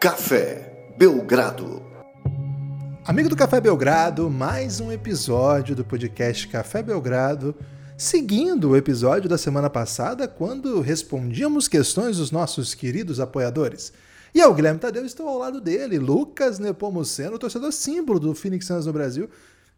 Café Belgrado. Amigo do Café Belgrado, mais um episódio do podcast Café Belgrado, seguindo o episódio da semana passada, quando respondíamos questões dos nossos queridos apoiadores. E eu, Guilherme Tadeu, estou ao lado dele, Lucas Nepomuceno, torcedor símbolo do Phoenix Suns no Brasil,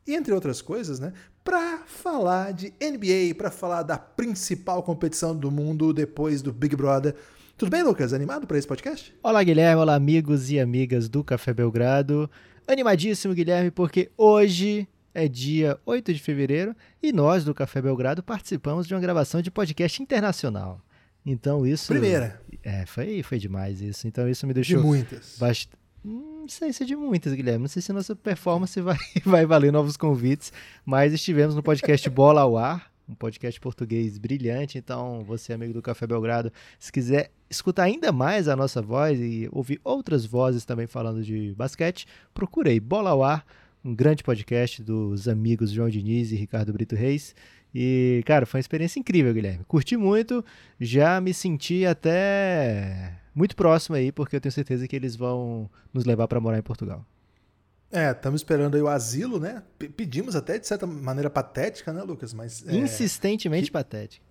entre outras coisas, né, para falar de NBA, para falar da principal competição do mundo depois do Big Brother. Tudo bem, Lucas? Animado para esse podcast? Olá, Guilherme. Olá, amigos e amigas do Café Belgrado. Animadíssimo, Guilherme, porque hoje é dia 8 de fevereiro e nós do Café Belgrado participamos de uma gravação de podcast internacional. Então isso. Primeira. É, foi, foi demais isso. Então isso me deixou. De muitas. Bast... Não sei se é de muitas, Guilherme. Não sei se a nossa performance vai, vai valer novos convites, mas estivemos no podcast Bola ao Ar, um podcast português brilhante. Então, você, amigo do Café Belgrado, se quiser escutar ainda mais a nossa voz e ouvir outras vozes também falando de basquete, procurei Bola ao Ar, um grande podcast dos amigos João Diniz e Ricardo Brito Reis. E, cara, foi uma experiência incrível, Guilherme. Curti muito, já me senti até muito próximo aí, porque eu tenho certeza que eles vão nos levar para morar em Portugal. É, estamos esperando aí o asilo, né? P pedimos até de certa maneira patética, né, Lucas? Mas é, insistentemente que, patética.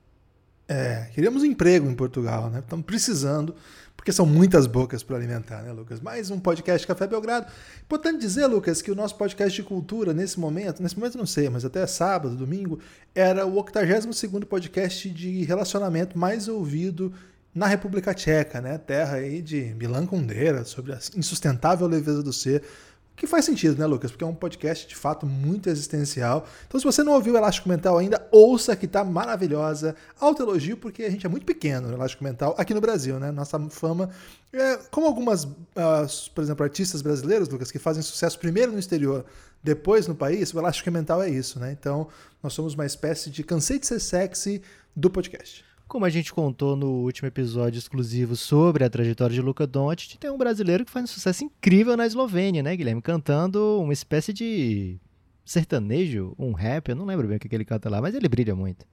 É, queríamos um emprego em Portugal, né? Estamos precisando, porque são muitas bocas para alimentar, né, Lucas? Mais um podcast Café Belgrado. Importante dizer, Lucas, que o nosso podcast de cultura, nesse momento, nesse momento não sei, mas até sábado, domingo, era o 82º podcast de relacionamento mais ouvido na República Tcheca, né? Terra aí de Milan Kundera, sobre a insustentável leveza do ser que faz sentido, né, Lucas? Porque é um podcast de fato muito existencial. Então, se você não ouviu o Elástico Mental ainda, ouça que tá maravilhosa. Alto elogio, porque a gente é muito pequeno no Elástico Mental aqui no Brasil, né? Nossa fama. É, como algumas, uh, por exemplo, artistas brasileiros, Lucas, que fazem sucesso primeiro no exterior, depois no país, o Elástico Mental é isso, né? Então, nós somos uma espécie de cansei de ser sexy do podcast. Como a gente contou no último episódio exclusivo sobre a trajetória de Luca Doncic, tem um brasileiro que faz um sucesso incrível na Eslovênia, né, Guilherme? Cantando uma espécie de sertanejo, um rap, eu não lembro bem o que ele canta lá, mas ele brilha muito.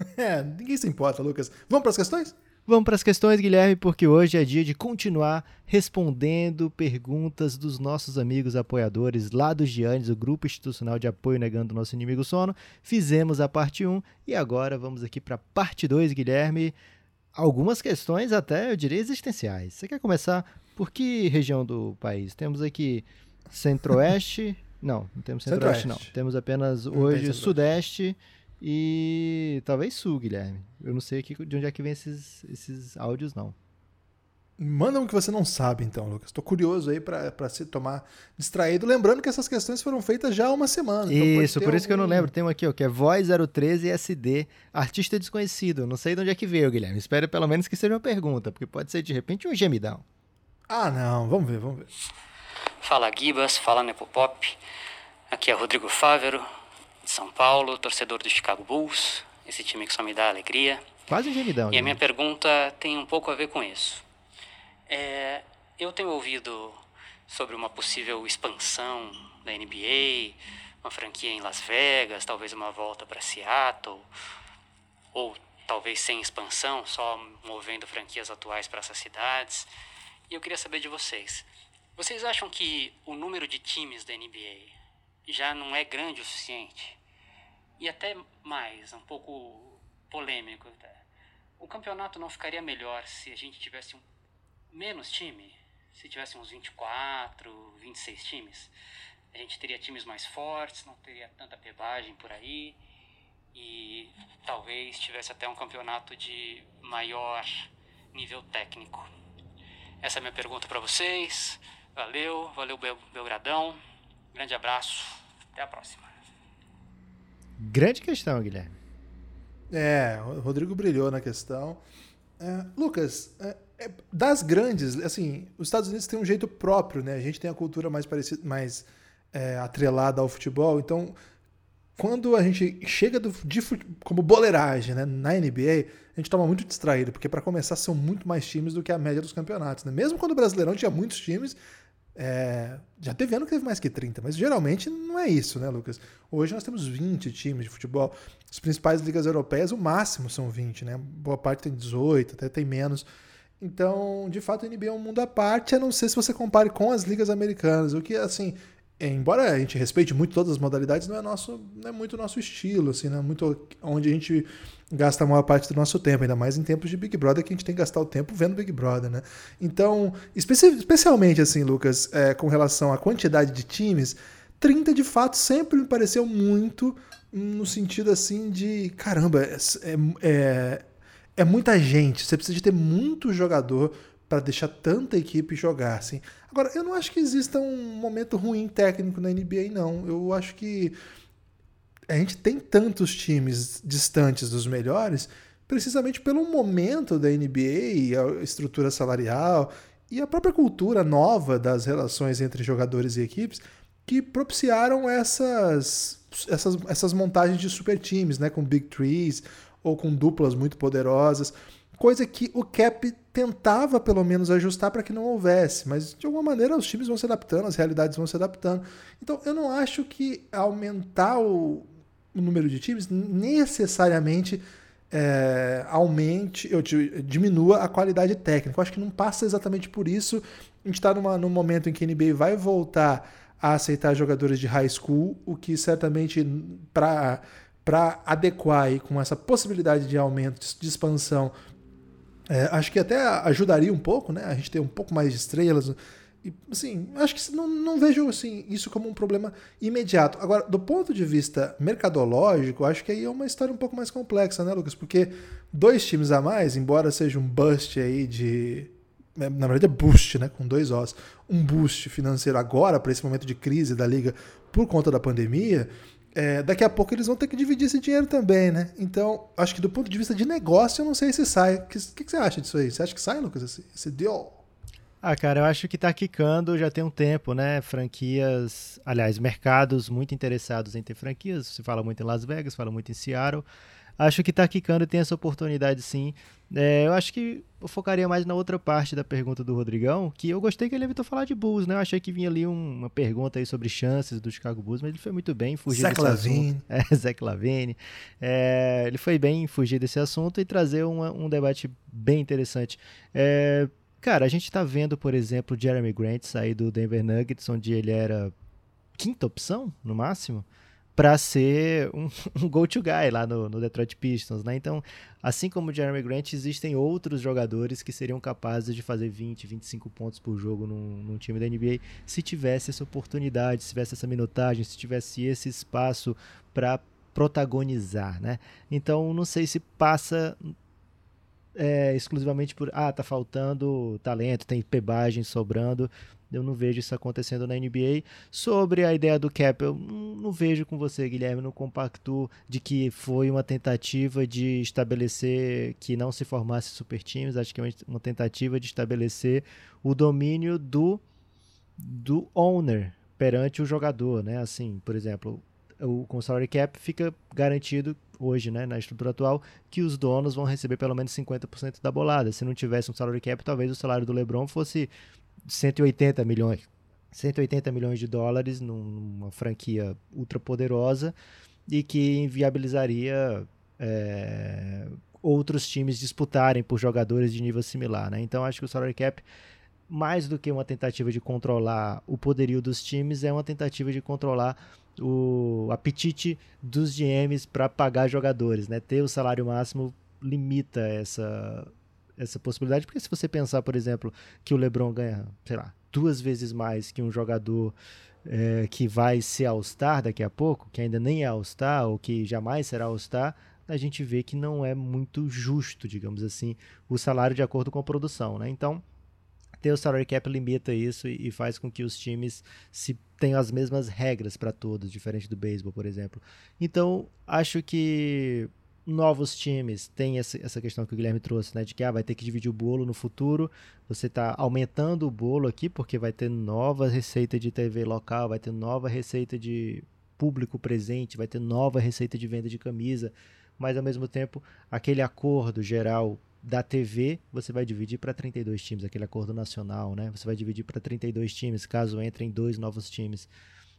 É, ninguém se importa, Lucas. Vamos para as questões? Vamos para as questões, Guilherme, porque hoje é dia de continuar respondendo perguntas dos nossos amigos apoiadores lá do Giannis, o grupo institucional de apoio negando o nosso inimigo sono. Fizemos a parte 1 e agora vamos aqui para a parte 2, Guilherme. Algumas questões até, eu diria, existenciais. Você quer começar por que região do país? Temos aqui centro-oeste. não, não temos centro-oeste, não. Temos apenas hoje sudeste e talvez sul, Guilherme. Eu não sei aqui de onde é que vem esses, esses áudios, não. Manda um que você não sabe, então, Lucas. Estou curioso aí para se tomar distraído. Lembrando que essas questões foram feitas já há uma semana. Então isso, por algum... isso que eu não lembro. Tem um aqui, ó, que é Voz 013 SD, artista desconhecido. Não sei de onde é que veio, Guilherme. Espero pelo menos que seja uma pergunta, porque pode ser de repente um gemidão. Ah, não. Vamos ver, vamos ver. Fala, Gibas. Fala, Nepopop. Aqui é Rodrigo Fávero, São Paulo, torcedor do Chicago Bulls, esse time que só me dá alegria. Quase gemidão. E a minha pergunta tem um pouco a ver com isso. É, eu tenho ouvido sobre uma possível expansão da NBA, uma franquia em Las Vegas, talvez uma volta para Seattle, ou talvez sem expansão, só movendo franquias atuais para essas cidades. E eu queria saber de vocês. Vocês acham que o número de times da NBA já não é grande o suficiente. E até mais, um pouco polêmico. O campeonato não ficaria melhor se a gente tivesse um menos time? Se tivesse uns 24, 26 times? A gente teria times mais fortes, não teria tanta pebagem por aí. E talvez tivesse até um campeonato de maior nível técnico. Essa é a minha pergunta para vocês. Valeu, valeu Belgradão. Grande abraço, até a próxima. Grande questão, Guilherme. É, o Rodrigo brilhou na questão. É, Lucas, é, é, das grandes, assim, os Estados Unidos têm um jeito próprio, né? A gente tem a cultura mais parecida, mais é, atrelada ao futebol. Então, quando a gente chega do, de, como boleiragem né, na NBA, a gente toma muito distraído, porque para começar são muito mais times do que a média dos campeonatos. Né? Mesmo quando o Brasileirão tinha muitos times, é, já teve ano que teve mais que 30, mas geralmente não é isso, né, Lucas? Hoje nós temos 20 times de futebol. As principais ligas europeias, o máximo são 20, né? Boa parte tem 18, até tem menos. Então, de fato, a NBA é um mundo à parte, a não ser se você compare com as ligas americanas, o que, assim, embora a gente respeite muito todas as modalidades, não é, nosso, não é muito nosso estilo, assim, não é muito onde a gente gasta a maior parte do nosso tempo, ainda mais em tempos de Big Brother, que a gente tem que gastar o tempo vendo Big Brother, né? Então, especi especialmente, assim, Lucas, é, com relação à quantidade de times, 30 de fato sempre me pareceu muito no sentido, assim, de, caramba, é, é, é muita gente, você precisa de ter muito jogador para deixar tanta equipe jogar, assim. Agora, eu não acho que exista um momento ruim técnico na NBA, não. Eu acho que a gente tem tantos times distantes dos melhores, precisamente pelo momento da NBA, a estrutura salarial e a própria cultura nova das relações entre jogadores e equipes, que propiciaram essas, essas, essas montagens de super times, né, com big trees ou com duplas muito poderosas, coisa que o cap tentava pelo menos ajustar para que não houvesse, mas de alguma maneira os times vão se adaptando, as realidades vão se adaptando. Então eu não acho que aumentar o, o número de times necessariamente é, aumente, ou diminua a qualidade técnica. Eu acho que não passa exatamente por isso. A gente está num momento em que a NBA vai voltar a aceitar jogadores de high school, o que certamente para adequar com essa possibilidade de aumento, de expansão, é, acho que até ajudaria um pouco, né? A gente ter um pouco mais de estrelas. E, assim, acho que não, não vejo assim, isso como um problema imediato. Agora, do ponto de vista mercadológico, acho que aí é uma história um pouco mais complexa, né, Lucas? Porque dois times a mais, embora seja um bust aí de. É, na verdade é boost, né? Com dois Os. Um boost financeiro agora, para esse momento de crise da liga por conta da pandemia é, daqui a pouco eles vão ter que dividir esse dinheiro também, né? Então, acho que do ponto de vista de negócio, eu não sei se sai. O que, que, que, você acha disso aí? Você acha que sai, Lucas, esse, esse deal? Ah, cara, eu acho que tá quicando já tem um tempo, né? Franquias, aliás, mercados muito interessados em ter franquias. Se fala muito em Las Vegas, fala muito em Seattle acho que tá quicando tem essa oportunidade sim. É, eu acho que eu focaria mais na outra parte da pergunta do Rodrigão, que eu gostei que ele evitou falar de Bulls, né? Eu achei que vinha ali um, uma pergunta aí sobre chances do Chicago Bulls, mas ele foi muito bem fugir Zach desse Lavine. assunto. É, Zach Lavine. É, ele foi bem fugir desse assunto e trazer uma, um debate bem interessante. É, cara, a gente tá vendo, por exemplo, Jeremy Grant sair do Denver Nuggets, onde ele era quinta opção, no máximo, para ser um, um go-to guy lá no, no, Detroit Pistons, né? Então, assim como o Jeremy Grant, existem outros jogadores que seriam capazes de fazer 20, 25 pontos por jogo num, num time da NBA se tivesse essa oportunidade, se tivesse essa minutagem, se tivesse esse espaço para protagonizar, né? Então, não sei se passa é, exclusivamente por ah, tá faltando talento, tem pebagem sobrando. Eu não vejo isso acontecendo na NBA. Sobre a ideia do cap, eu não vejo com você, Guilherme, no compacto de que foi uma tentativa de estabelecer que não se formasse super times. Acho que é uma tentativa de estabelecer o domínio do, do owner perante o jogador, né? Assim, por exemplo, o, com o salary cap fica garantido hoje, né, na estrutura atual, que os donos vão receber pelo menos 50% da bolada. Se não tivesse um salary cap, talvez o salário do LeBron fosse 180 milhões. 180 milhões de dólares numa franquia ultra poderosa e que inviabilizaria é, outros times disputarem por jogadores de nível similar. Né? Então acho que o salary cap, mais do que uma tentativa de controlar o poderio dos times, é uma tentativa de controlar o apetite dos GMs para pagar jogadores. Né? Ter o salário máximo limita essa essa possibilidade, porque se você pensar, por exemplo, que o LeBron ganha, sei lá, duas vezes mais que um jogador é, que vai ser All-Star daqui a pouco, que ainda nem é All-Star ou que jamais será All-Star, a gente vê que não é muito justo, digamos assim, o salário de acordo com a produção, né? Então, ter o salary cap limita isso e, faz com que os times se tenham as mesmas regras para todos, diferente do beisebol, por exemplo. Então, acho que novos times tem essa questão que o Guilherme trouxe, né? De que ah, vai ter que dividir o bolo no futuro. Você está aumentando o bolo aqui, porque vai ter nova receita de TV local, vai ter nova receita de público presente, vai ter nova receita de venda de camisa. Mas ao mesmo tempo, aquele acordo geral da TV, você vai dividir para 32 times, aquele acordo nacional, né? Você vai dividir para 32 times, caso entrem dois novos times.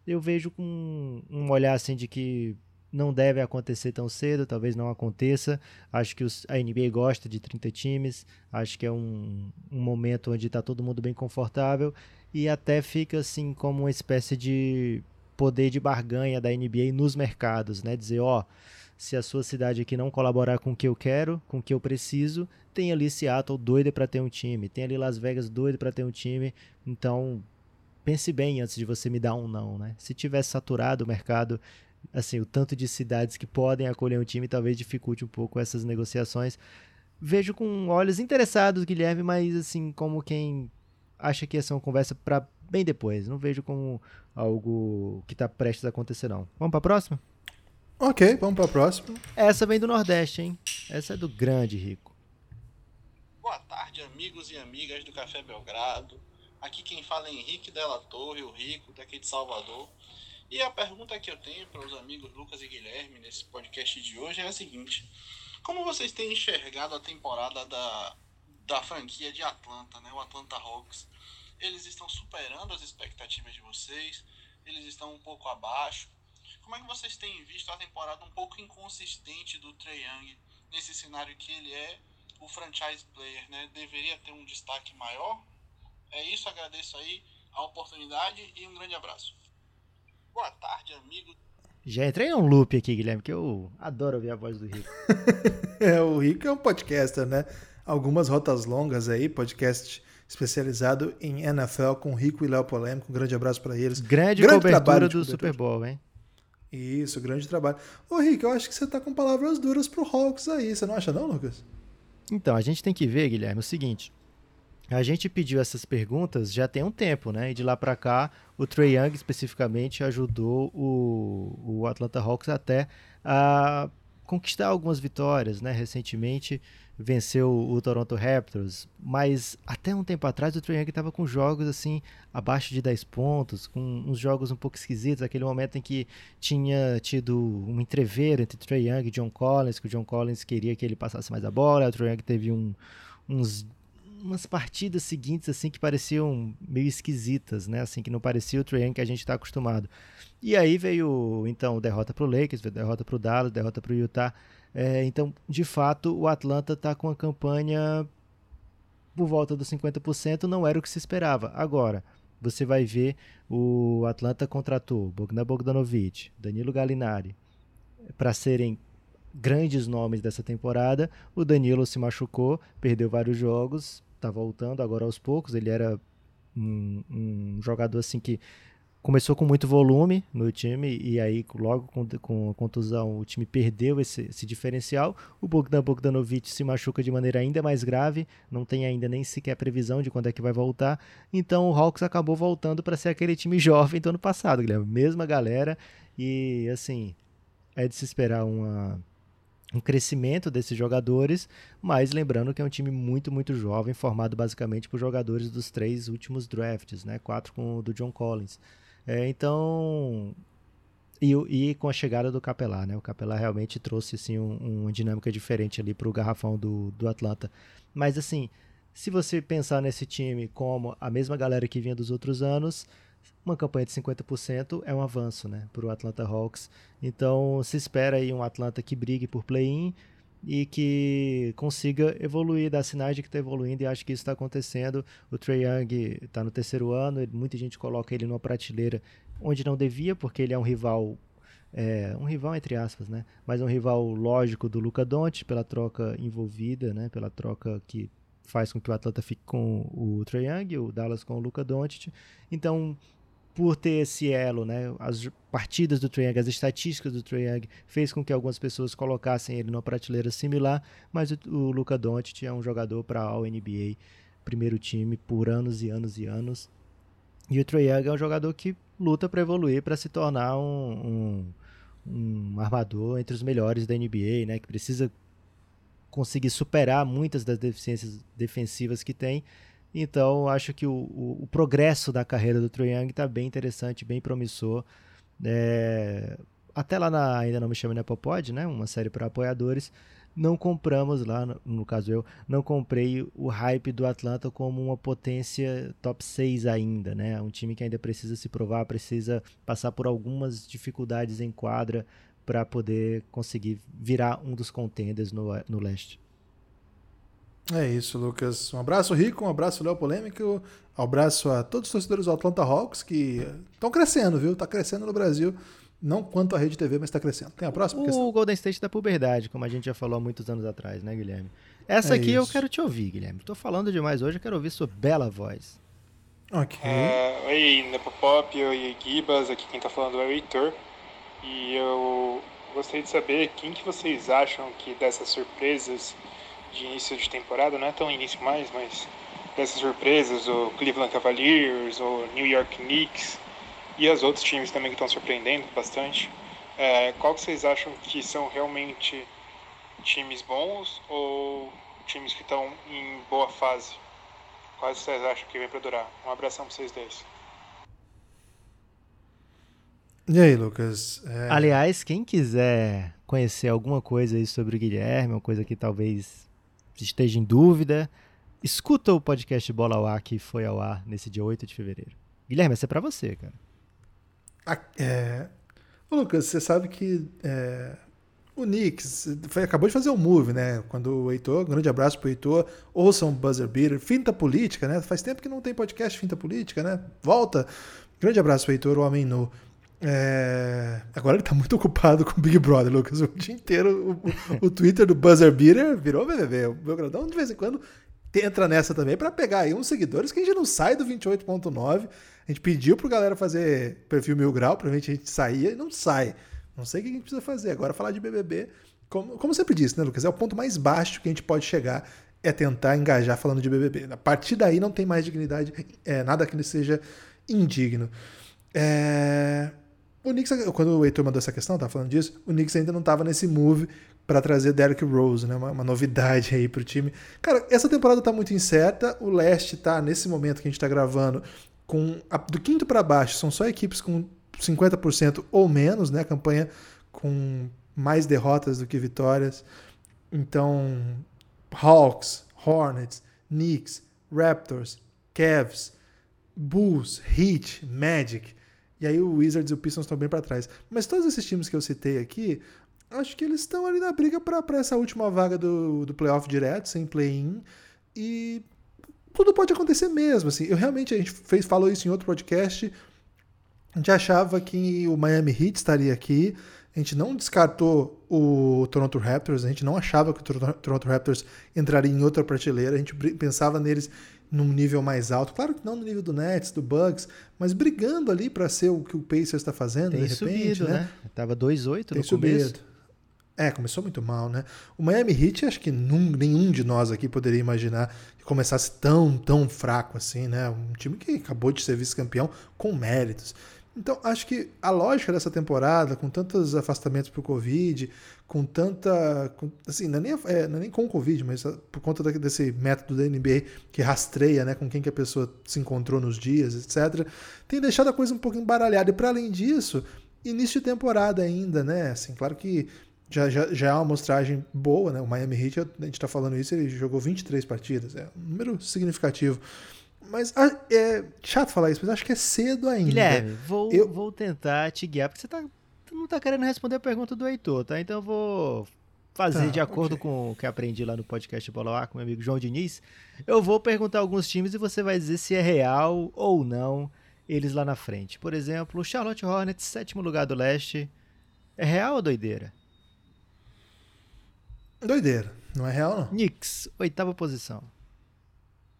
Eu vejo com um olhar assim de que não deve acontecer tão cedo, talvez não aconteça. Acho que os, a NBA gosta de 30 times, acho que é um, um momento onde está todo mundo bem confortável e até fica assim como uma espécie de poder de barganha da NBA nos mercados, né? Dizer, ó, se a sua cidade aqui não colaborar com o que eu quero, com o que eu preciso, tem ali Seattle doida para ter um time, tem ali Las Vegas doido para ter um time, então pense bem antes de você me dar um não, né? Se tivesse saturado o mercado, assim, o tanto de cidades que podem acolher um time talvez dificulte um pouco essas negociações. Vejo com olhos interessados, Guilherme, mas assim, como quem acha que essa é uma conversa para bem depois. Não vejo como algo que está prestes a acontecer, não. Vamos para a próxima? Ok, vamos para a próxima. Essa vem do Nordeste, hein? Essa é do grande Rico. Boa tarde, amigos e amigas do Café Belgrado. Aqui quem fala é Henrique Della Torre, o Rico, daqui de Salvador. E a pergunta que eu tenho para os amigos Lucas e Guilherme nesse podcast de hoje é a seguinte: Como vocês têm enxergado a temporada da, da franquia de Atlanta, né? O Atlanta Hawks? Eles estão superando as expectativas de vocês? Eles estão um pouco abaixo? Como é que vocês têm visto a temporada um pouco inconsistente do Trey Young nesse cenário que ele é o franchise player, né? Deveria ter um destaque maior? É isso, agradeço aí a oportunidade e um grande abraço. Boa tarde, amigo. Já entrei num loop aqui, Guilherme, que eu adoro ouvir a voz do Rico. é, o Rico é um podcaster, né? Algumas rotas longas aí, podcast especializado em NFL com Rico e Léo Polêmico. Um grande abraço para eles. Grande, grande cobertura do Super Bowl, hein? Isso, grande trabalho. Ô, Rick, eu acho que você tá com palavras duras pro Hawks aí, você não acha não, Lucas? Então, a gente tem que ver, Guilherme, o seguinte. A gente pediu essas perguntas já tem um tempo, né? E de lá para cá, o Trey Young especificamente ajudou o, o Atlanta Hawks até a conquistar algumas vitórias, né? Recentemente venceu o Toronto Raptors, mas até um tempo atrás o Trae Young estava com jogos assim abaixo de 10 pontos, com uns jogos um pouco esquisitos, aquele momento em que tinha tido um entreveiro entre Trae Young e John Collins, que o John Collins queria que ele passasse mais a bola, o Trae Young teve um, uns umas partidas seguintes assim que pareciam meio esquisitas, né? Assim que não parecia o Trae Young que a gente está acostumado. E aí veio então derrota para o Lakers, derrota para o Dallas, derrota para o Utah. É, então, de fato, o Atlanta está com a campanha por volta dos 50%, não era o que se esperava. Agora, você vai ver o Atlanta contratou Bogdan Bogdanovic, Danilo Gallinari, para serem grandes nomes dessa temporada. O Danilo se machucou, perdeu vários jogos, está voltando agora aos poucos. Ele era um, um jogador assim que começou com muito volume no time e aí logo com, com a contusão o time perdeu esse, esse, diferencial. O Bogdan Bogdanovic se machuca de maneira ainda mais grave, não tem ainda nem sequer previsão de quando é que vai voltar. Então o Hawks acabou voltando para ser aquele time jovem do ano passado, Guilherme. Mesma galera e assim, é de se esperar uma um crescimento desses jogadores, mas lembrando que é um time muito, muito jovem, formado basicamente por jogadores dos três últimos drafts, né? Quatro com o do John Collins. É, então, e, e, com a chegada do Capelá, né? O Capelá realmente trouxe assim, um, uma dinâmica diferente ali para o garrafão do, do Atlanta. Mas assim, se você pensar nesse time como a mesma galera que vinha dos outros anos, uma campanha de 50% é um avanço, né, para o Atlanta Hawks. Então se espera aí um Atlanta que brigue por play-in e que consiga evoluir, dar sinais de que está evoluindo, e acho que isso está acontecendo. O Trey Young está no terceiro ano, muita gente coloca ele numa prateleira onde não devia, porque ele é um rival. É, um rival entre aspas, né? Mas um rival lógico do Luca Doncic pela troca envolvida, né? Pela troca que faz com que o Atlanta fique com o Trey Young, o Dallas com o Luca Doncic. Então, por ter esse elo, né, as partidas do Trae as estatísticas do Trae fez com que algumas pessoas colocassem ele numa prateleira similar, mas o, o Luka Doncic é um jogador para a NBA, primeiro time por anos e anos e anos. E o Trae é um jogador que luta para evoluir, para se tornar um, um, um, armador entre os melhores da NBA, né, que precisa conseguir superar muitas das deficiências defensivas que tem então, acho que o, o, o progresso da carreira do Trae Young está bem interessante, bem promissor. É, até lá na Ainda Não Me Chame na Popod, né? Uma série para apoiadores. Não compramos lá, no, no caso eu, não comprei o hype do Atlanta como uma potência top 6 ainda, né? Um time que ainda precisa se provar, precisa passar por algumas dificuldades em quadra para poder conseguir virar um dos contenders no, no leste. É isso, Lucas. Um abraço, Rico, um abraço, Léo Polêmico, um abraço a todos os torcedores do Atlanta Hawks que estão crescendo, viu? Tá crescendo no Brasil. Não quanto a Rede TV, mas está crescendo. Tem a próxima o questão? O Golden State da puberdade, como a gente já falou há muitos anos atrás, né, Guilherme? Essa é aqui isso. eu quero te ouvir, Guilherme. Estou falando demais hoje, eu quero ouvir sua bela voz. Ok. Uh, oi, Nepopop, oi, Gibas. Aqui quem está falando é o Heitor. E eu gostaria de saber quem que vocês acham que dessas surpresas de início de temporada, não é tão início mais, mas dessas surpresas, o Cleveland Cavaliers, o New York Knicks e os outros times também que estão surpreendendo bastante, é, qual que vocês acham que são realmente times bons ou times que estão em boa fase? Quais vocês acham que vem para durar? Um abração para vocês dois. E aí, Lucas? É... Aliás, quem quiser conhecer alguma coisa aí sobre o Guilherme, uma coisa que talvez esteja em dúvida, escuta o podcast Bola ao Ar que foi ao ar nesse dia 8 de fevereiro. Guilherme, essa é pra você, cara. É... Ô, Lucas, você sabe que é... o Knicks foi, acabou de fazer um move, né? Quando o Heitor, um grande abraço pro Heitor, ouçam Buzzer Beater, Finta Política, né? Faz tempo que não tem podcast Finta Política, né? Volta. Grande abraço pro Heitor, o homem nu. É... Agora ele tá muito ocupado com o Big Brother, Lucas. O dia inteiro o, o Twitter do Buzzer Beater virou BBB. O Belgradão, de vez em quando, entra nessa também para pegar aí uns seguidores que a gente não sai do 28.9. A gente pediu pro galera fazer perfil mil grau, gente a gente saía e não sai. Não sei o que a gente precisa fazer. Agora falar de BBB, como, como sempre disse, né, Lucas? É o ponto mais baixo que a gente pode chegar é tentar engajar falando de BBB. A partir daí não tem mais dignidade, é, nada que seja indigno. É... O Knicks, quando o Heitor mandou essa questão, tá falando disso, o Knicks ainda não estava nesse move para trazer Derrick Rose, né? Uma, uma, novidade aí pro time. Cara, essa temporada tá muito incerta. O leste tá nesse momento que a gente tá gravando com a, do quinto para baixo, são só equipes com 50% ou menos, né? Campanha com mais derrotas do que vitórias. Então, Hawks, Hornets, Knicks, Raptors, Cavs, Bulls, Heat, Magic, e aí o Wizards e o Pistons estão bem para trás. Mas todos esses times que eu citei aqui, acho que eles estão ali na briga para essa última vaga do, do playoff direto, sem play-in. E tudo pode acontecer mesmo. Assim. Eu realmente, a gente fez, falou isso em outro podcast. A gente achava que o Miami Heat estaria aqui. A gente não descartou o Toronto Raptors, a gente não achava que o Toronto Raptors entraria em outra prateleira, a gente pensava neles num nível mais alto. Claro que não no nível do Nets, do Bucks, mas brigando ali para ser o que o Pacers está fazendo, Tem de repente, subido, né? né? Tava 2-8 Tem no subido. começo. É, começou muito mal, né? O Miami Heat, acho que num, nenhum de nós aqui poderia imaginar que começasse tão, tão fraco assim, né? Um time que acabou de ser vice-campeão com méritos. Então, acho que a lógica dessa temporada, com tantos afastamentos por Covid, com tanta. Com, assim, não é, nem, é, não é nem com o Covid, mas por conta desse método da NBA que rastreia né, com quem que a pessoa se encontrou nos dias, etc., tem deixado a coisa um pouco embaralhada. E para além disso, início de temporada ainda, né? Assim, claro que já, já, já é uma amostragem boa, né? O Miami Heat, a gente está falando isso, ele jogou 23 partidas, é um número significativo. Mas ah, é chato falar isso, mas acho que é cedo ainda. Guilherme, vou, eu... vou tentar te guiar, porque você tá, não tá querendo responder a pergunta do Heitor, tá? Então eu vou fazer tá, de acordo okay. com o que aprendi lá no podcast Bola A com meu amigo João Diniz. Eu vou perguntar alguns times e você vai dizer se é real ou não eles lá na frente. Por exemplo, o Charlotte Hornets, sétimo lugar do leste. É real ou doideira? Doideira. Não é real, não. Knicks, oitava posição.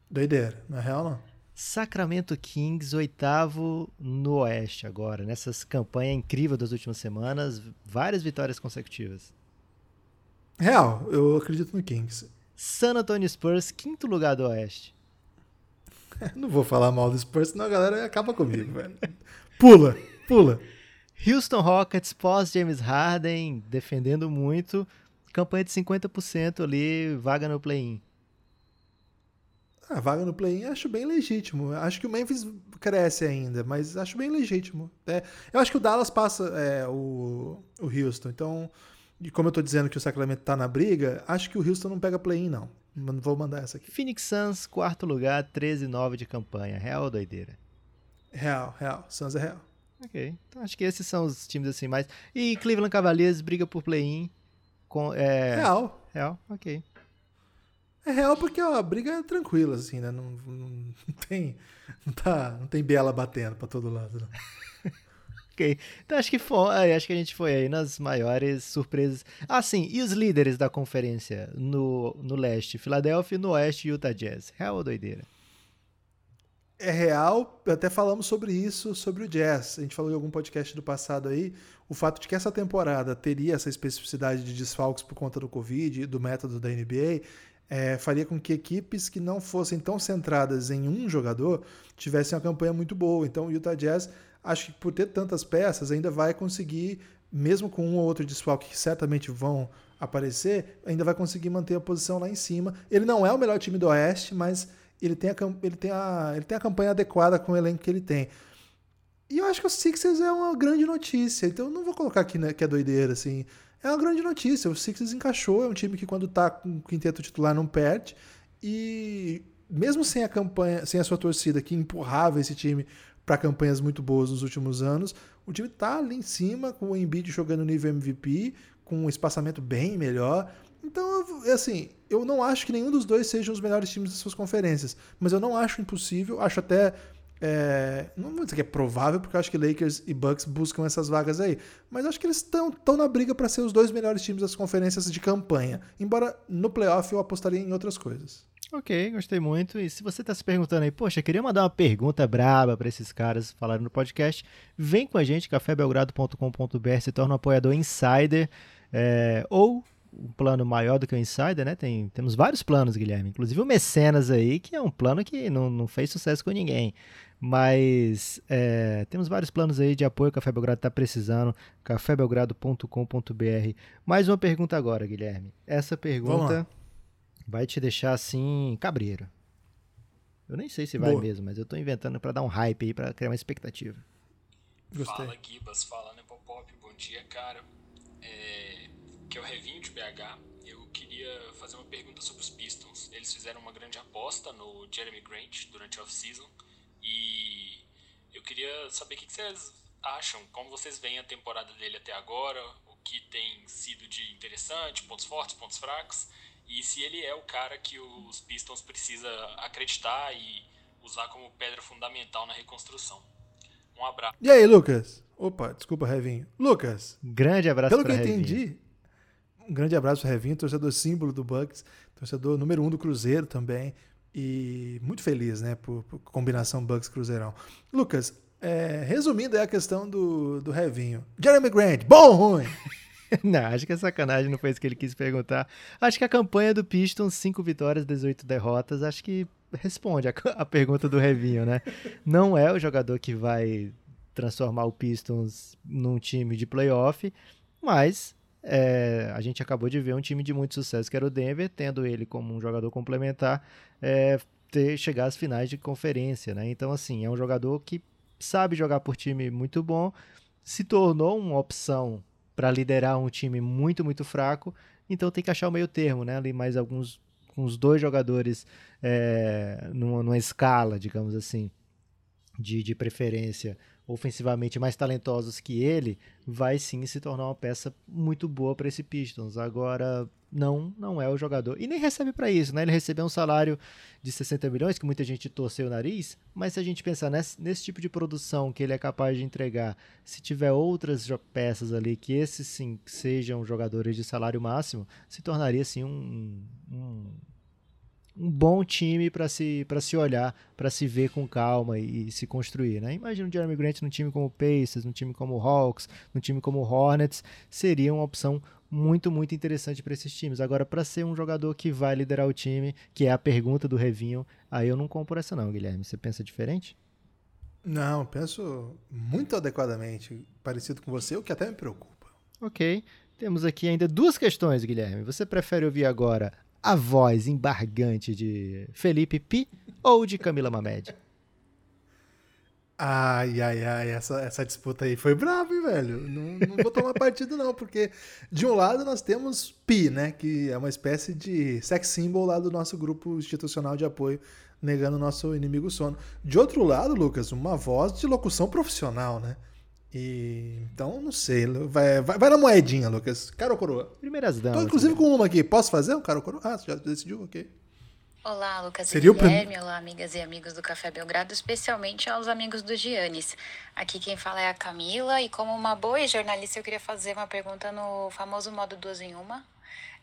Doideira, é real não. Sacramento Kings, oitavo no Oeste agora, nessas campanhas incríveis das últimas semanas, várias vitórias consecutivas. Real, eu acredito no Kings. San Antonio Spurs, quinto lugar do Oeste. não vou falar mal do Spurs, senão a galera acaba comigo, velho. Pula, pula. Houston Rockets, pós James Harden, defendendo muito, campanha de 50% ali, vaga no play-in. A vaga no play-in acho bem legítimo. Acho que o Memphis cresce ainda, mas acho bem legítimo. É, eu acho que o Dallas passa é, o, o Houston. Então, e como eu tô dizendo que o Sacramento tá na briga, acho que o Houston não pega play-in, não. Não vou mandar essa aqui. Phoenix Suns, quarto lugar, 13-9 de campanha. Real ou doideira? Real, real. Suns é real. Ok. Então acho que esses são os times assim mais. E Cleveland Cavaliers briga por play-in. Com, é... Real. Real, ok. É real porque ó, a briga é tranquila, assim, né? Não, não, não tem. Não, tá, não tem biela batendo pra todo lado. Né? ok. Então acho que foi. Acho que a gente foi aí nas maiores surpresas. Ah, sim. E os líderes da conferência no, no leste? Filadélfia e no oeste, Utah Jazz. Real ou doideira? É real, até falamos sobre isso, sobre o Jazz. A gente falou em algum podcast do passado aí, o fato de que essa temporada teria essa especificidade de desfalques por conta do Covid e do método da NBA, é, faria com que equipes que não fossem tão centradas em um jogador tivessem uma campanha muito boa. Então o Utah Jazz, acho que por ter tantas peças, ainda vai conseguir, mesmo com um ou outro desfalque que certamente vão aparecer, ainda vai conseguir manter a posição lá em cima. Ele não é o melhor time do Oeste, mas ele tem a, ele tem a, ele tem a campanha adequada com o elenco que ele tem. E eu acho que o Sixers é uma grande notícia, então eu não vou colocar aqui né, que é doideira, assim. É uma grande notícia. O Sixers encaixou, é um time que quando tá com o quinteto titular não perde. E mesmo sem a campanha, sem a sua torcida que empurrava esse time para campanhas muito boas nos últimos anos, o time tá ali em cima com o Embiid jogando nível MVP, com um espaçamento bem melhor. Então, assim, eu não acho que nenhum dos dois sejam os melhores times das suas conferências, mas eu não acho impossível, acho até é, não vou dizer que é provável, porque eu acho que Lakers e Bucks buscam essas vagas aí. Mas acho que eles estão na briga para ser os dois melhores times das conferências de campanha. Embora no playoff eu apostaria em outras coisas. Ok, gostei muito. E se você está se perguntando aí, poxa, queria mandar uma pergunta braba para esses caras falarem no podcast, vem com a gente, cafébelgrado.com.br, se torna um apoiador insider. É, ou um plano maior do que o Insider, né? Tem, temos vários planos, Guilherme. Inclusive o Mecenas aí, que é um plano que não, não fez sucesso com ninguém. Mas é, temos vários planos aí de apoio que a Café Belgrado está precisando, cafébelgrado.com.br. Mais uma pergunta agora, Guilherme. Essa pergunta vai te deixar assim, cabreiro. Eu nem sei se vai Boa. mesmo, mas eu estou inventando para dar um hype aí, para criar uma expectativa. Gostei. Fala, Gibas. Fala, Nepopop. Bom dia, cara. É, que é o Revinho de BH. Eu queria fazer uma pergunta sobre os Pistons. Eles fizeram uma grande aposta no Jeremy Grant durante a off-season e eu queria saber o que vocês acham, como vocês veem a temporada dele até agora, o que tem sido de interessante, pontos fortes, pontos fracos, e se ele é o cara que os Pistons precisa acreditar e usar como pedra fundamental na reconstrução. Um abraço. E aí, Lucas? Opa, desculpa, Revinho. Lucas. Grande abraço Pelo que eu entendi, um grande abraço para Revinho, torcedor símbolo do Bucks, torcedor número um do Cruzeiro também. E muito feliz, né, por, por combinação Bucks Cruzeirão. Lucas, é, resumindo é a questão do, do Revinho. Jeremy Grant, bom ou ruim? não, acho que é sacanagem, não foi isso que ele quis perguntar. Acho que a campanha do Pistons, 5 vitórias, 18 derrotas, acho que responde a, a pergunta do Revinho, né? Não é o jogador que vai transformar o Pistons num time de playoff, mas é, a gente acabou de ver um time de muito sucesso que era o Denver, tendo ele como um jogador complementar, é, ter chegar às finais de conferência, né? Então, assim, é um jogador que sabe jogar por time muito bom, se tornou uma opção para liderar um time muito, muito fraco, então tem que achar o meio termo, né? Ali mais alguns uns dois jogadores é, numa, numa escala, digamos assim, de, de preferência ofensivamente mais talentosos que ele, vai sim se tornar uma peça muito boa para esse Pistons. Agora, não, não é o jogador. E nem recebe para isso, né? Ele recebeu um salário de 60 milhões, que muita gente torceu o nariz, mas se a gente pensar nesse, nesse tipo de produção que ele é capaz de entregar, se tiver outras peças ali que esses sim sejam jogadores de salário máximo, se tornaria sim um, um um bom time para se, se olhar, para se ver com calma e, e, se construir. Né? Imagina o Jeremy Grant num time como o Pacers, num time como o Hawks, num time como o Hornets, seria uma opção muito, muito interessante para esses times. Agora, para ser um jogador que vai liderar o time, que é a pergunta do Revinho, aí eu não compro essa não, Guilherme. Você pensa diferente? Não, penso muito adequadamente, parecido com você, o que até me preocupa. Ok. Temos aqui ainda duas questões, Guilherme. Você prefere ouvir agora a voz embargante de Felipe Pi ou de Camila Mamed? Ai, ai, ai, essa, essa disputa aí foi brava, hein, velho? Não, não vou tomar partido, não, porque de um lado nós temos Pi, né? Que é uma espécie de sex symbol lá do nosso grupo institucional de apoio, negando o nosso inimigo sono. De outro lado, Lucas, uma voz de locução profissional, né? E, então, não sei. Vai, vai, vai na moedinha, Lucas. Cara ou coroa? Primeiras damas. Tô, inclusive, com uma aqui. Posso fazer um cara ou coroa? Ah, você já decidiu? Ok. Olá, Lucas Seria e Guilherme. prim... Olá, amigas e amigos do Café Belgrado, especialmente aos amigos do Giannis. Aqui quem fala é a Camila e como uma boa jornalista eu queria fazer uma pergunta no famoso modo duas em uma.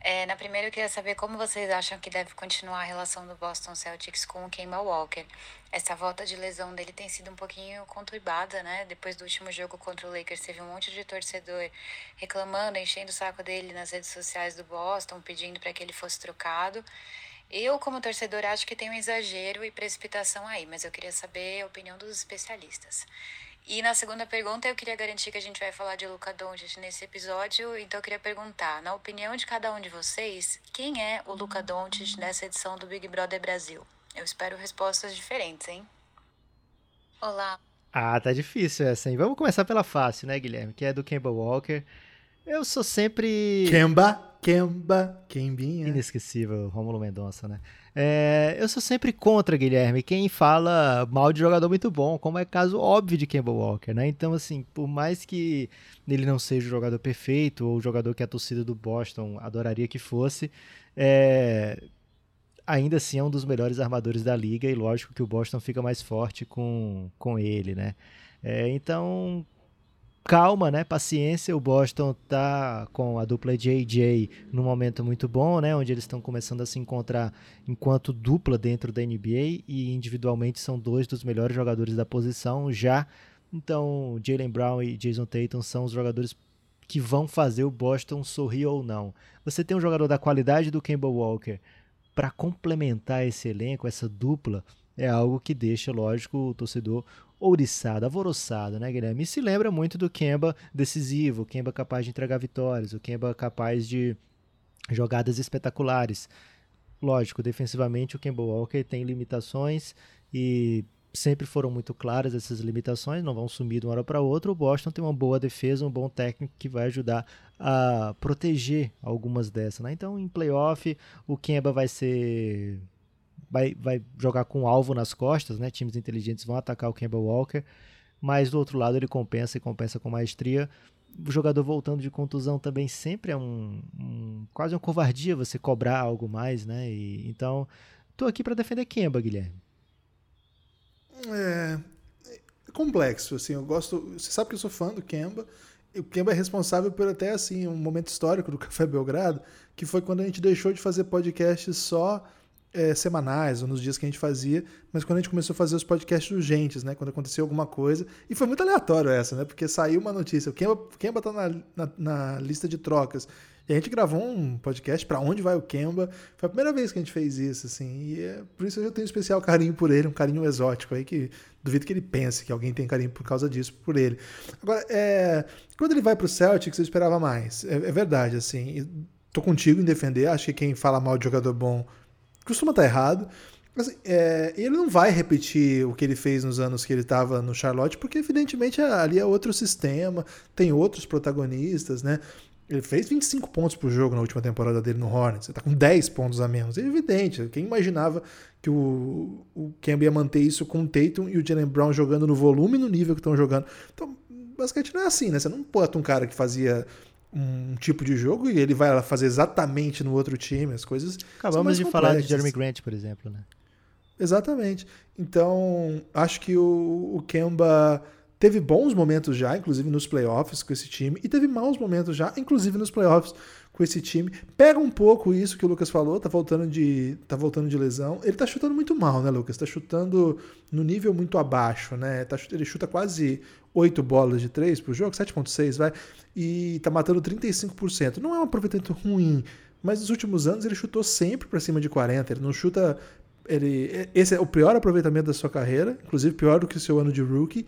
É, na primeira eu queria saber como vocês acham que deve continuar a relação do Boston Celtics com o Kemba Walker. Essa volta de lesão dele tem sido um pouquinho conturbada, né? Depois do último jogo contra o Lakers, teve um monte de torcedor reclamando, enchendo o saco dele nas redes sociais do Boston, pedindo para que ele fosse trocado. Eu, como torcedor, acho que tem um exagero e precipitação aí, mas eu queria saber a opinião dos especialistas. E na segunda pergunta, eu queria garantir que a gente vai falar de Luca Doncic nesse episódio, então eu queria perguntar, na opinião de cada um de vocês, quem é o Luca Doncic nessa edição do Big Brother Brasil? Eu espero respostas diferentes, hein? Olá. Ah, tá difícil essa, hein? Vamos começar pela fácil, né, Guilherme? Que é do Kemba Walker. Eu sou sempre. Kemba, Kemba, Kembinha. Inesquecível, Rômulo Mendonça, né? É, eu sou sempre contra, Guilherme, quem fala mal de jogador muito bom, como é caso óbvio de Kemba Walker, né? Então, assim, por mais que ele não seja o jogador perfeito, ou o jogador que a torcida do Boston adoraria que fosse, é, ainda assim é um dos melhores armadores da liga, e lógico que o Boston fica mais forte com, com ele, né? É, então, calma, né? Paciência. O Boston tá com a dupla JJ num momento muito bom, né? Onde eles estão começando a se encontrar enquanto dupla dentro da NBA e individualmente são dois dos melhores jogadores da posição já. Então, Jalen Brown e Jason Tatum são os jogadores que vão fazer o Boston sorrir ou não. Você tem um jogador da qualidade do Kemba Walker para complementar esse elenco, essa dupla, é algo que deixa, lógico, o torcedor ouriçado, alvoroçado, né, Guilherme? E se lembra muito do Kemba decisivo, o Kemba capaz de entregar vitórias, o Kemba capaz de jogadas espetaculares. Lógico, defensivamente o Kemba Walker tem limitações e sempre foram muito claras essas limitações, não vão sumir de uma hora para outra. O Boston tem uma boa defesa, um bom técnico que vai ajudar a proteger algumas dessas. Né? Então, em playoff, o Kemba vai ser vai, vai jogar com um alvo nas costas, né? Times inteligentes vão atacar o Kemba Walker, mas do outro lado ele compensa e compensa com maestria. O jogador voltando de contusão também sempre é um, um quase uma covardia você cobrar algo mais, né? E, então, tô aqui para defender Kemba, Guilherme. É, é complexo, assim, eu gosto, você sabe que eu sou fã do Kemba, o Kemba é responsável por até assim um momento histórico do Café Belgrado, que foi quando a gente deixou de fazer podcast só é, semanais ou nos dias que a gente fazia, mas quando a gente começou a fazer os podcasts urgentes, né? Quando aconteceu alguma coisa. E foi muito aleatório essa, né? Porque saiu uma notícia. O Kemba, tá na, na, na lista de trocas. E a gente gravou um podcast para onde vai o Kemba. Foi a primeira vez que a gente fez isso, assim. E é, por isso eu tenho um especial carinho por ele, um carinho exótico aí, que duvido que ele pense que alguém tem carinho por causa disso, por ele. Agora, é, quando ele vai pro Celtics, eu esperava mais. É, é verdade, assim. Tô contigo em defender. Acho que quem fala mal de jogador bom costuma estar errado. Assim, é, ele não vai repetir o que ele fez nos anos que ele estava no Charlotte, porque evidentemente ali é outro sistema, tem outros protagonistas, né? Ele fez 25 pontos por jogo na última temporada dele no Hornets. Ele tá com 10 pontos a menos. É evidente. Quem imaginava que o, o Kemba ia manter isso com o Tatum e o Jalen Brown jogando no volume e no nível que estão jogando? Então, basicamente não é assim, né? Você não bota um cara que fazia um tipo de jogo e ele vai fazer exatamente no outro time, as coisas. Acabamos de falar de Jeremy Grant, por exemplo, né? Exatamente. Então, acho que o, o Kemba teve bons momentos já, inclusive nos playoffs com esse time, e teve maus momentos já, inclusive nos playoffs com esse time. Pega um pouco isso que o Lucas falou, tá voltando de, tá voltando de lesão. Ele tá chutando muito mal, né, Lucas? Tá chutando no nível muito abaixo, né? Tá, ele chuta quase 8 bolas de 3 por jogo, 7.6, vai, e tá matando 35%. Não é um aproveitamento ruim, mas nos últimos anos ele chutou sempre para cima de 40, ele não chuta ele, esse é o pior aproveitamento da sua carreira, inclusive pior do que o seu ano de rookie.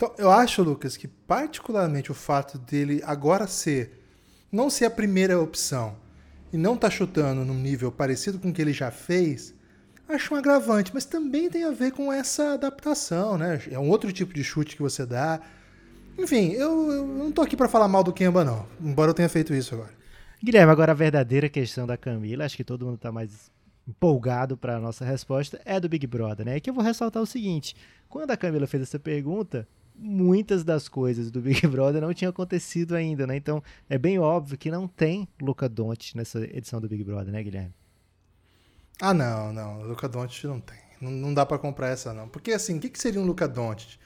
Então, eu acho, Lucas, que particularmente o fato dele agora ser não ser a primeira opção e não tá chutando num nível parecido com o que ele já fez, acho um agravante, mas também tem a ver com essa adaptação, né? É um outro tipo de chute que você dá. Enfim, eu, eu não tô aqui para falar mal do Kemba, não, embora eu tenha feito isso agora. Guilherme, agora a verdadeira questão da Camila, acho que todo mundo tá mais empolgado para a nossa resposta, é do Big Brother, né? E que eu vou ressaltar o seguinte: quando a Camila fez essa pergunta, muitas das coisas do Big Brother não tinham acontecido ainda, né? Então é bem óbvio que não tem Luca Doncic nessa edição do Big Brother, né, Guilherme? Ah, não, não. Luca Doncic não tem. Não, não dá para comprar essa, não. Porque, assim, o que, que seria um Luca Doncic?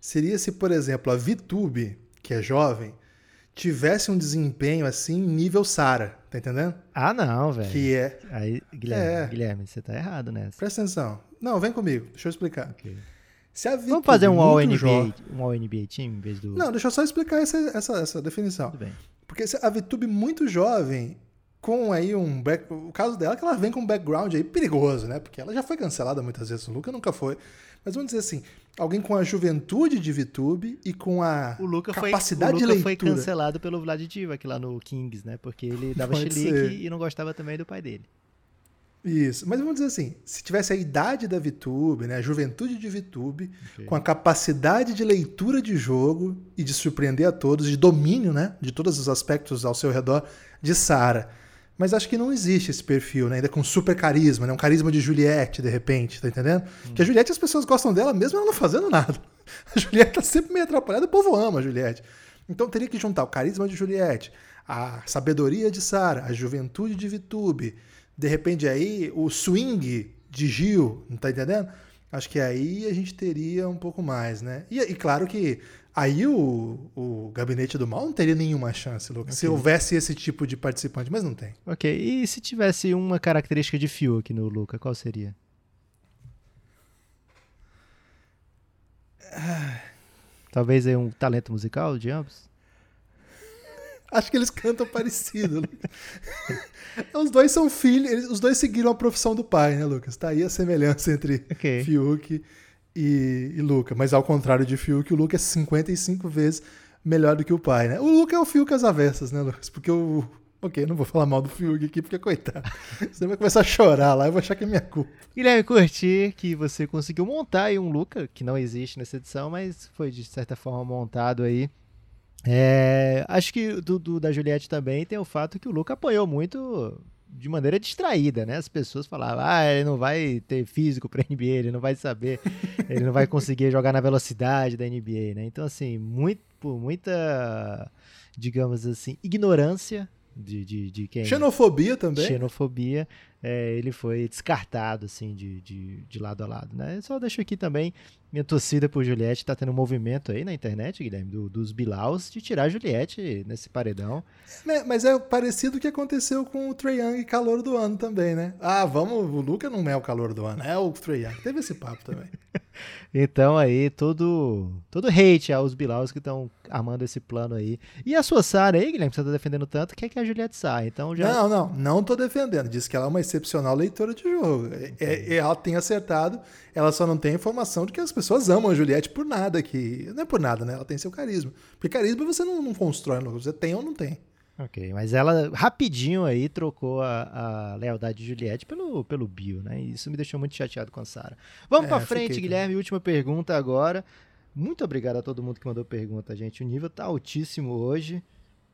Seria se, por exemplo, a VTube, que é jovem, tivesse um desempenho assim, nível Sara, tá entendendo? Ah, não, velho. Que é. Aí, Guilherme, é. Guilherme, você tá errado nessa. Presta atenção. Não, vem comigo, deixa eu explicar. Okay. Vamos fazer um All NBA, jovem... um All NBA Team em vez do. Não, deixa eu só explicar essa, essa, essa definição. Tudo bem. Porque a VTube muito jovem, com aí um back... o caso dela é que ela vem com um background aí perigoso, né? Porque ela já foi cancelada muitas vezes, o Luca nunca foi. Mas vamos dizer assim, alguém com a juventude de VTube e com a o Luca capacidade foi, o Luca de leitura. foi cancelado pelo Vlad Divac lá no Kings, né? Porque ele dava chilique e não gostava também do pai dele. Isso, mas vamos dizer assim, se tivesse a idade da VTube, né, a juventude de VTube, okay. com a capacidade de leitura de jogo e de surpreender a todos, de domínio, né, de todos os aspectos ao seu redor, de Sara mas acho que não existe esse perfil, né? Ainda com super carisma, né? Um carisma de Juliette, de repente, tá entendendo? Hum. Que a Juliette as pessoas gostam dela mesmo ela não fazendo nada. A Juliette tá sempre meio atrapalhada, o povo ama a Juliette. Então teria que juntar o carisma de Juliette, a sabedoria de Sara, a juventude de Vitube, de repente aí o swing de Gil, não tá entendendo? Acho que aí a gente teria um pouco mais, né? E, e claro que Aí o, o gabinete do mal não teria nenhuma chance, Lucas, okay. se houvesse esse tipo de participante, mas não tem. Ok, e se tivesse uma característica de Fiuk no Luca, qual seria? Talvez aí um talento musical de ambos? Acho que eles cantam parecido. os dois são filhos, os dois seguiram a profissão do pai, né, Lucas? Tá aí a semelhança entre okay. Fiuk e, e Luca. Mas ao contrário de Fiuk, o Luca é 55 vezes melhor do que o pai, né? O Luca é o Fiuk às avessas, né, Lucas? Porque o. Ok, não vou falar mal do Fiuk aqui, porque coitado. Você vai começar a chorar lá, eu vou achar que é minha culpa. Guilherme, curti que você conseguiu montar aí um Luca, que não existe nessa edição, mas foi de certa forma montado aí. É, acho que do, do, da Juliette também tem o fato que o Luca apoiou muito de maneira distraída, né? As pessoas falavam, ah, ele não vai ter físico para NBA, ele não vai saber, ele não vai conseguir jogar na velocidade da NBA, né? Então, assim, muito, por muita, digamos assim, ignorância de, de, de quem... Xenofobia também. Xenofobia é, ele foi descartado assim de, de, de, lado a lado. Né? Eu só deixo aqui também minha torcida por Juliette. Tá tendo um movimento aí na internet, Guilherme, do, dos Bilaus de tirar a Juliette nesse paredão. É, mas é parecido o que aconteceu com o Trey Young calor do ano também, né? Ah, vamos, o Luca não é o calor do ano, é o Trey Young. Teve esse papo também. então aí, todo, todo hate aos Bilaus que estão armando esse plano aí. E a sua Sara aí, Guilherme, que você tá defendendo tanto, quer que a Juliette saia. Então já... Não, não, não tô defendendo. Diz que ela é uma excepcional leitora de jogo. É, é, ela tem acertado, ela só não tem a informação de que as pessoas amam a Juliette por nada, que não é por nada, né? Ela tem seu carisma. Porque carisma você não, não constrói, você tem ou não tem. Ok, mas ela rapidinho aí trocou a, a, lealdade de Juliette pelo, pelo Bio, né? E isso me deixou muito chateado com a Sara. Vamos é, pra frente, Guilherme. Também. Última pergunta agora. Muito obrigado a todo mundo que mandou pergunta, gente. O nível tá altíssimo hoje.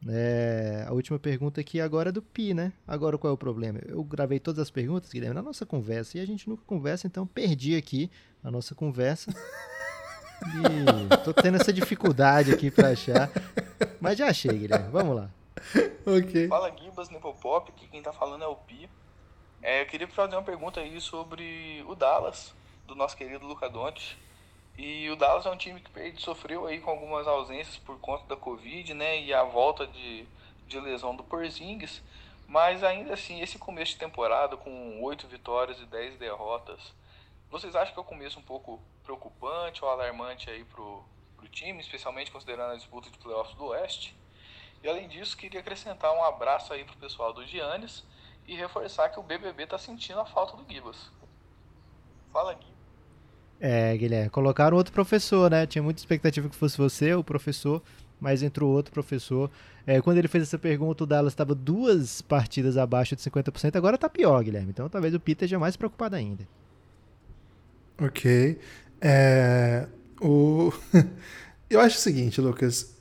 É, a última pergunta aqui agora é do Pi, né? Agora qual é o problema? Eu gravei todas as perguntas, Guilherme, na nossa conversa e a gente nunca conversa, então perdi aqui a nossa conversa. E tô tendo essa dificuldade aqui para achar. Mas já achei, Guilherme. Vamos lá. ok. Fala Gimbas Nepopop, aqui quem tá falando é o Pi. É, eu queria fazer uma pergunta aí sobre o Dallas, do nosso querido Luca Doncic. E o Dallas é um time que sofreu aí com algumas ausências por conta da Covid, né? E a volta de, de lesão do Porzingis. Mas ainda assim, esse começo de temporada com oito vitórias e dez derrotas, vocês acham que é um começo um pouco preocupante ou alarmante aí pro, pro time, especialmente considerando a disputa de playoffs do Oeste? E além disso, queria acrescentar um abraço aí pro pessoal do Giannis e reforçar que o BBB tá sentindo a falta do Gibas. Fala, Gui. É, Guilherme, colocaram outro professor, né? Tinha muita expectativa que fosse você, o professor, mas entrou outro professor. É, quando ele fez essa pergunta, o Dallas estava duas partidas abaixo de 50%, agora está pior, Guilherme. Então talvez o Peter esteja mais preocupado ainda. Ok. É, o... Eu acho o seguinte, Lucas.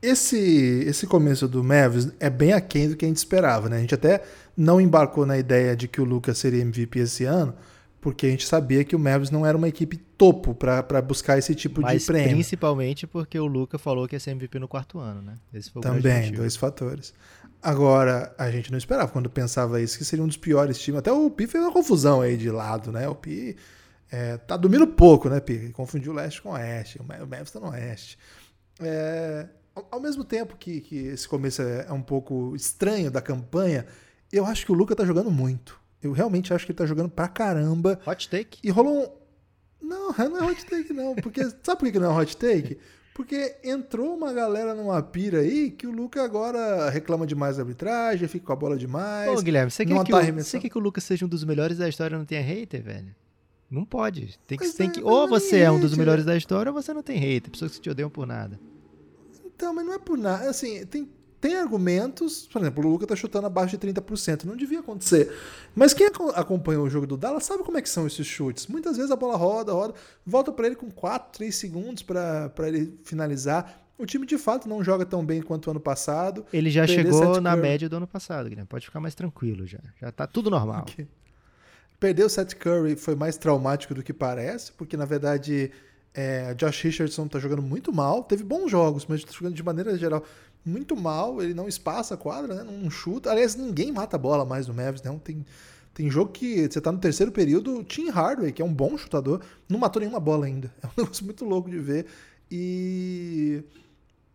Esse, esse começo do Mavis é bem aquém do que a gente esperava, né? A gente até não embarcou na ideia de que o Lucas seria MVP esse ano, porque a gente sabia que o Mavericks não era uma equipe topo para buscar esse tipo Mas de prêmio. principalmente porque o Luca falou que ia ser MVP no quarto ano, né? Esse foi o Também, dois fatores. Agora, a gente não esperava quando pensava isso, que seria um dos piores times. Até o Pi fez uma confusão aí de lado, né? O Pi é, tá dormindo pouco, né, Pi? Confundiu o leste com o oeste. O Mavericks tá no oeste. É, ao mesmo tempo que, que esse começo é, é um pouco estranho da campanha, eu acho que o Luca tá jogando muito. Eu realmente acho que ele tá jogando pra caramba. Hot take? E rolou um. Não, não é hot take, não. Porque. Sabe por que não é hot take? Porque entrou uma galera numa pira aí que o Luca agora reclama demais da arbitragem, fica com a bola demais. Ô, Guilherme, você quer, que, tá o, você quer que o Lucas seja um dos melhores da história e não tenha hater, velho? Não pode. Tem que, tem é, que, ou você é um dos melhores da história ou você não tem hater. Pessoas que te odeiam por nada. Então, mas não é por nada. Assim, tem, tem argumentos, por exemplo, o Luca tá chutando abaixo de 30%, não devia acontecer. Mas quem acompanhou o jogo do Dallas sabe como é que são esses chutes. Muitas vezes a bola roda, roda, volta para ele com 4, 3 segundos para ele finalizar. O time de fato não joga tão bem quanto o ano passado. Ele já chegou na curve. média do ano passado, Guilherme. Pode ficar mais tranquilo já. Já tá tudo normal. Okay. Perder o Seth Curry foi mais traumático do que parece, porque na verdade é, Josh Richardson tá jogando muito mal. Teve bons jogos, mas tá jogando de maneira geral muito mal, ele não espaça a quadra, né? não chuta. Aliás, ninguém mata a bola mais no Mavericks, não. Tem, tem jogo que você tá no terceiro período, o Tim Hardaway, que é um bom chutador, não matou nenhuma bola ainda. É um negócio muito louco de ver. E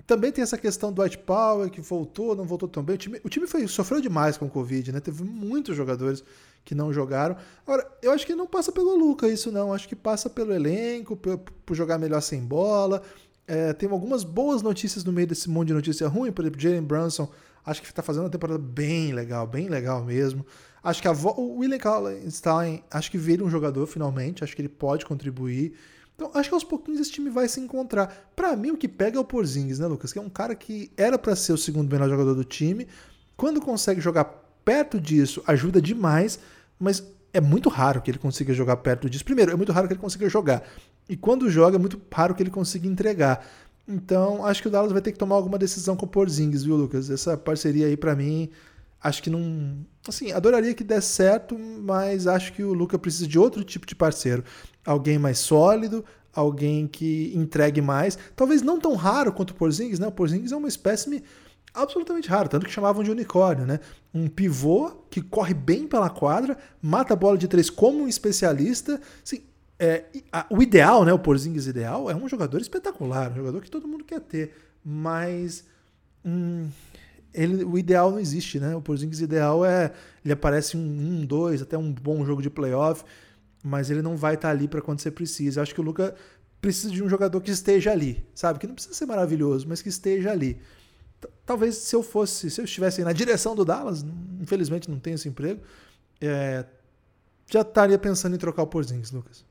também tem essa questão do White Power, que voltou, não voltou tão bem. O time, o time foi, sofreu demais com o Covid, né? Teve muitos jogadores que não jogaram. Agora, eu acho que não passa pelo Luca isso, não. Acho que passa pelo elenco, por, por jogar melhor sem bola. É, tem algumas boas notícias no meio desse monte de notícia ruim. Por exemplo, Jalen Brunson, acho que está fazendo uma temporada bem legal, bem legal mesmo. Acho que a o William Kallenstein, acho que veio um jogador finalmente, acho que ele pode contribuir. Então, acho que aos pouquinhos esse time vai se encontrar. Para mim, o que pega é o Porzingis, né, Lucas? Que é um cara que era para ser o segundo melhor jogador do time. Quando consegue jogar perto disso, ajuda demais, mas é muito raro que ele consiga jogar perto disso. Primeiro, é muito raro que ele consiga jogar. E quando joga, é muito raro que ele consiga entregar. Então, acho que o Dallas vai ter que tomar alguma decisão com o Porzingis, viu, Lucas? Essa parceria aí, para mim, acho que não. Assim, adoraria que desse certo, mas acho que o Luca precisa de outro tipo de parceiro. Alguém mais sólido, alguém que entregue mais. Talvez não tão raro quanto o Porzingis, né? O Porzingis é uma espécime absolutamente raro, tanto que chamavam de unicórnio, né? Um pivô que corre bem pela quadra, mata a bola de três como um especialista. Assim, é, a, o ideal, né, o Porzingis ideal, é um jogador espetacular, um jogador que todo mundo quer ter, mas hum, ele, o ideal não existe, né? O Porzingis ideal é ele aparece um, um, dois, até um bom jogo de playoff, mas ele não vai estar ali para quando você precisa. Eu acho que o Luca precisa de um jogador que esteja ali, sabe? Que não precisa ser maravilhoso, mas que esteja ali. Talvez se eu fosse, se eu estivesse na direção do Dallas, infelizmente não tenho esse emprego, é, já estaria pensando em trocar o Porzingis, Lucas.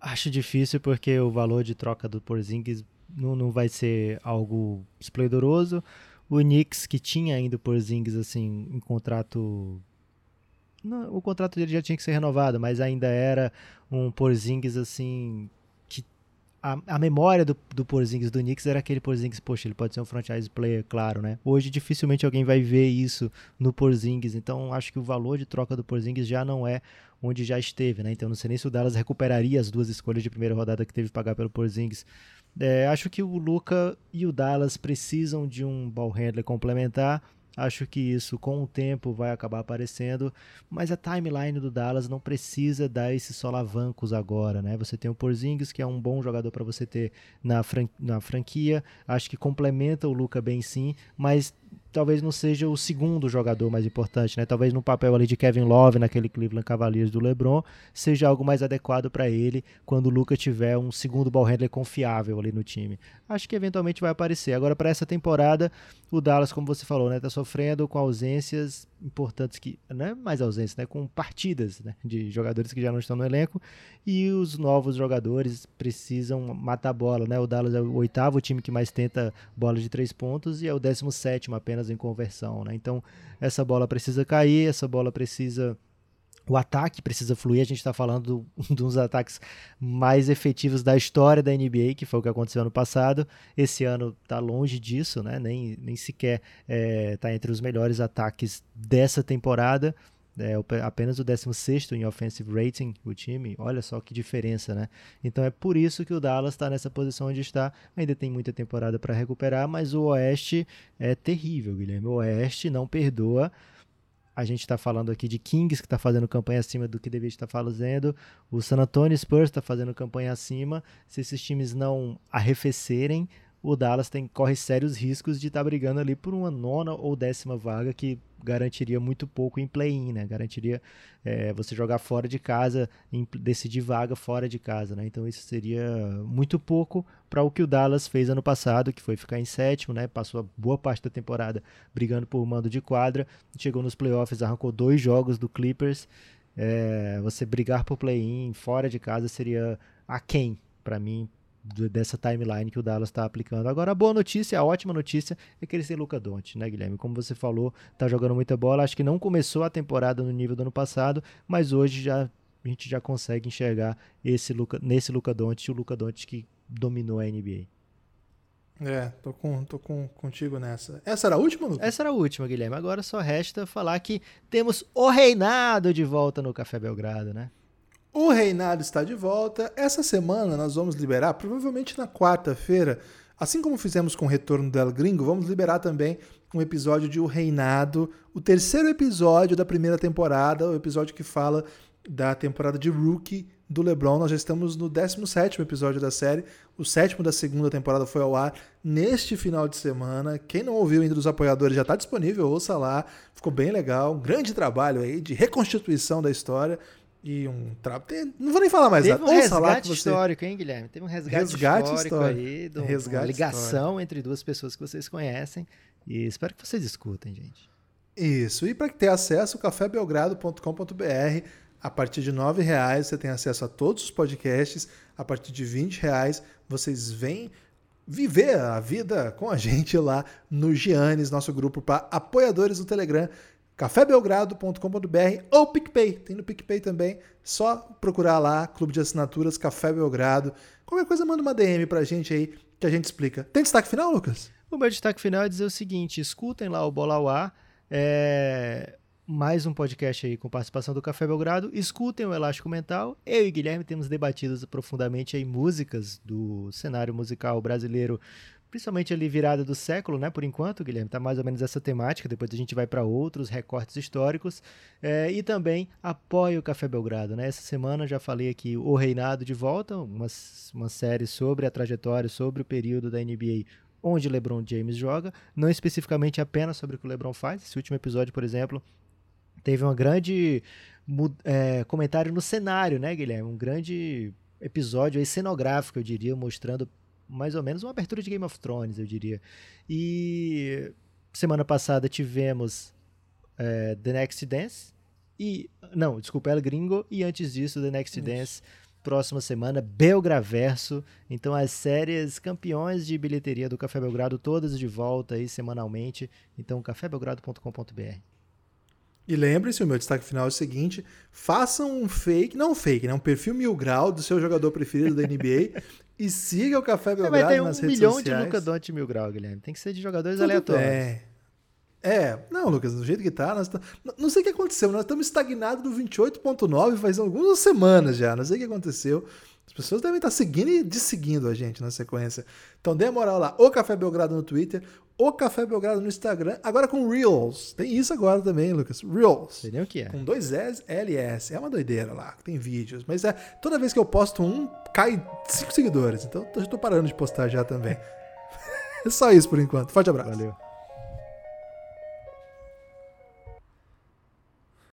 Acho difícil porque o valor de troca do Porzingis não, não vai ser algo esplendoroso. O Knicks, que tinha ainda o Porzingis assim, em contrato não, o contrato dele já tinha que ser renovado, mas ainda era um Porzingis assim a, a memória do, do Porzingis do Knicks era aquele Porzingis, poxa, ele pode ser um franchise player, claro, né? Hoje dificilmente alguém vai ver isso no Porzingis, então acho que o valor de troca do Porzingis já não é onde já esteve, né? Então não sei nem se o Dallas recuperaria as duas escolhas de primeira rodada que teve que pagar pelo Porzingis. É, acho que o Luca e o Dallas precisam de um ball handler complementar Acho que isso com o tempo vai acabar aparecendo, mas a timeline do Dallas não precisa dar esses solavancos agora, né? Você tem o Porzingis, que é um bom jogador para você ter na, fran na franquia, acho que complementa o Luca bem sim, mas talvez não seja o segundo jogador mais importante, né? Talvez no papel ali de Kevin Love naquele Cleveland Cavaliers do LeBron seja algo mais adequado para ele quando o Luca tiver um segundo ball handler confiável ali no time. Acho que eventualmente vai aparecer. Agora para essa temporada, o Dallas, como você falou, né, tá sofrendo com ausências importantes que, né, mais ausências, né, com partidas, né, de jogadores que já não estão no elenco e os novos jogadores precisam matar a bola, né? O Dallas é o oitavo time que mais tenta bola de três pontos e é o décimo sétimo apenas em conversão, né? Então essa bola precisa cair, essa bola precisa o ataque precisa fluir. A gente está falando de um dos ataques mais efetivos da história da NBA, que foi o que aconteceu ano passado. Esse ano está longe disso, né? nem, nem sequer está é, tá entre os melhores ataques dessa temporada. É apenas o 16 em offensive rating, o time. Olha só que diferença, né? Então é por isso que o Dallas está nessa posição onde está. Ainda tem muita temporada para recuperar, mas o Oeste é terrível, Guilherme. O Oeste não perdoa. A gente está falando aqui de Kings, que está fazendo campanha acima do que deveria estar fazendo. O San Antonio Spurs está fazendo campanha acima. Se esses times não arrefecerem, o Dallas tem, corre sérios riscos de estar tá brigando ali por uma nona ou décima vaga que garantiria muito pouco em play-in, né? Garantiria é, você jogar fora de casa, em, decidir vaga fora de casa, né? Então isso seria muito pouco para o que o Dallas fez ano passado, que foi ficar em sétimo, né? Passou a boa parte da temporada brigando por mando de quadra, chegou nos playoffs, arrancou dois jogos do Clippers. É, você brigar por play-in fora de casa seria a quem para mim dessa timeline que o Dallas está aplicando. Agora, a boa notícia, a ótima notícia é que eles têm Luca Doncic, né, Guilherme? Como você falou, tá jogando muita bola. Acho que não começou a temporada no nível do ano passado, mas hoje já a gente já consegue enxergar esse Luca, nesse Luca Doncic, o Luca Doncic que dominou a NBA. É, tô, com, tô com, contigo nessa. Essa era a última, Lucas? Essa era a última, Guilherme. Agora só resta falar que temos o reinado de volta no Café Belgrado, né? O Reinado está de volta. Essa semana nós vamos liberar, provavelmente na quarta-feira, assim como fizemos com o retorno do El Gringo, vamos liberar também um episódio de O Reinado, o terceiro episódio da primeira temporada, o episódio que fala da temporada de Rookie do LeBron. Nós já estamos no 17 episódio da série. O sétimo da segunda temporada foi ao ar neste final de semana. Quem não ouviu ainda dos apoiadores já está disponível, ouça lá. Ficou bem legal. Um grande trabalho aí de reconstituição da história e um trapo. Não vou nem falar mais Teve nada. um resgate você... histórico, hein, Guilherme? Teve um resgate, resgate histórico, histórico, aí, de resgate uma ligação histórico. entre duas pessoas que vocês conhecem. E espero que vocês escutem, gente. Isso. E para ter acesso, cafébelgrado.com.br. A partir de R$ reais você tem acesso a todos os podcasts. A partir de R$ reais vocês vêm viver a vida com a gente lá no Giannis, nosso grupo para apoiadores do Telegram cafébelgrado.com.br ou PicPay. Tem no PicPay também. Só procurar lá, Clube de Assinaturas, Café Belgrado. Qualquer coisa, manda uma DM pra gente aí que a gente explica. Tem destaque final, Lucas? O meu destaque final é dizer o seguinte: escutem lá o Bola Ar. É mais um podcast aí com participação do Café Belgrado. Escutem o Elástico Mental. Eu e Guilherme temos debatido profundamente aí músicas do cenário musical brasileiro principalmente ali virada do século, né? Por enquanto, Guilherme, tá mais ou menos essa temática. Depois a gente vai para outros recortes históricos é, e também apoia o Café Belgrado, né? Essa semana já falei aqui o Reinado de volta, uma, uma série sobre a trajetória, sobre o período da NBA onde LeBron James joga, não especificamente apenas sobre o que o LeBron faz. Esse último episódio, por exemplo, teve um grande é, comentário no cenário, né, Guilherme? Um grande episódio aí cenográfico, eu diria, mostrando mais ou menos uma abertura de Game of Thrones, eu diria. E semana passada tivemos é, The Next Dance e não, desculpa, El Gringo e antes disso The Next Isso. Dance. Próxima semana, Belgraverso. Então, as séries campeões de bilheteria do Café Belgrado, todas de volta aí semanalmente. Então, cafébelgrado.com.br. E lembre-se, o meu destaque final é o seguinte: façam um fake, não um fake, né? Um perfil mil grau do seu jogador preferido da NBA e siga o Café Belgrado Vai ter um nas redes milhão de Luca Doncic mil grau, Guilherme. Tem que ser de jogadores Tudo aleatórios. É. É, não, Lucas, do jeito que tá, nós tá, não sei o que aconteceu, nós estamos estagnados no 28.9 faz algumas semanas já, não sei o que aconteceu. As pessoas devem estar seguindo e desseguindo a gente na sequência. Então dê a moral lá, o Café Belgrado no Twitter, o Café Belgrado no Instagram, agora com Reels. Tem isso agora também, Lucas. Reels. Sei o que é. Com dois S, LS. É uma doideira lá, tem vídeos. Mas é, toda vez que eu posto um, cai cinco seguidores. Então eu tô parando de postar já também. é só isso por enquanto. Forte abraço. Valeu.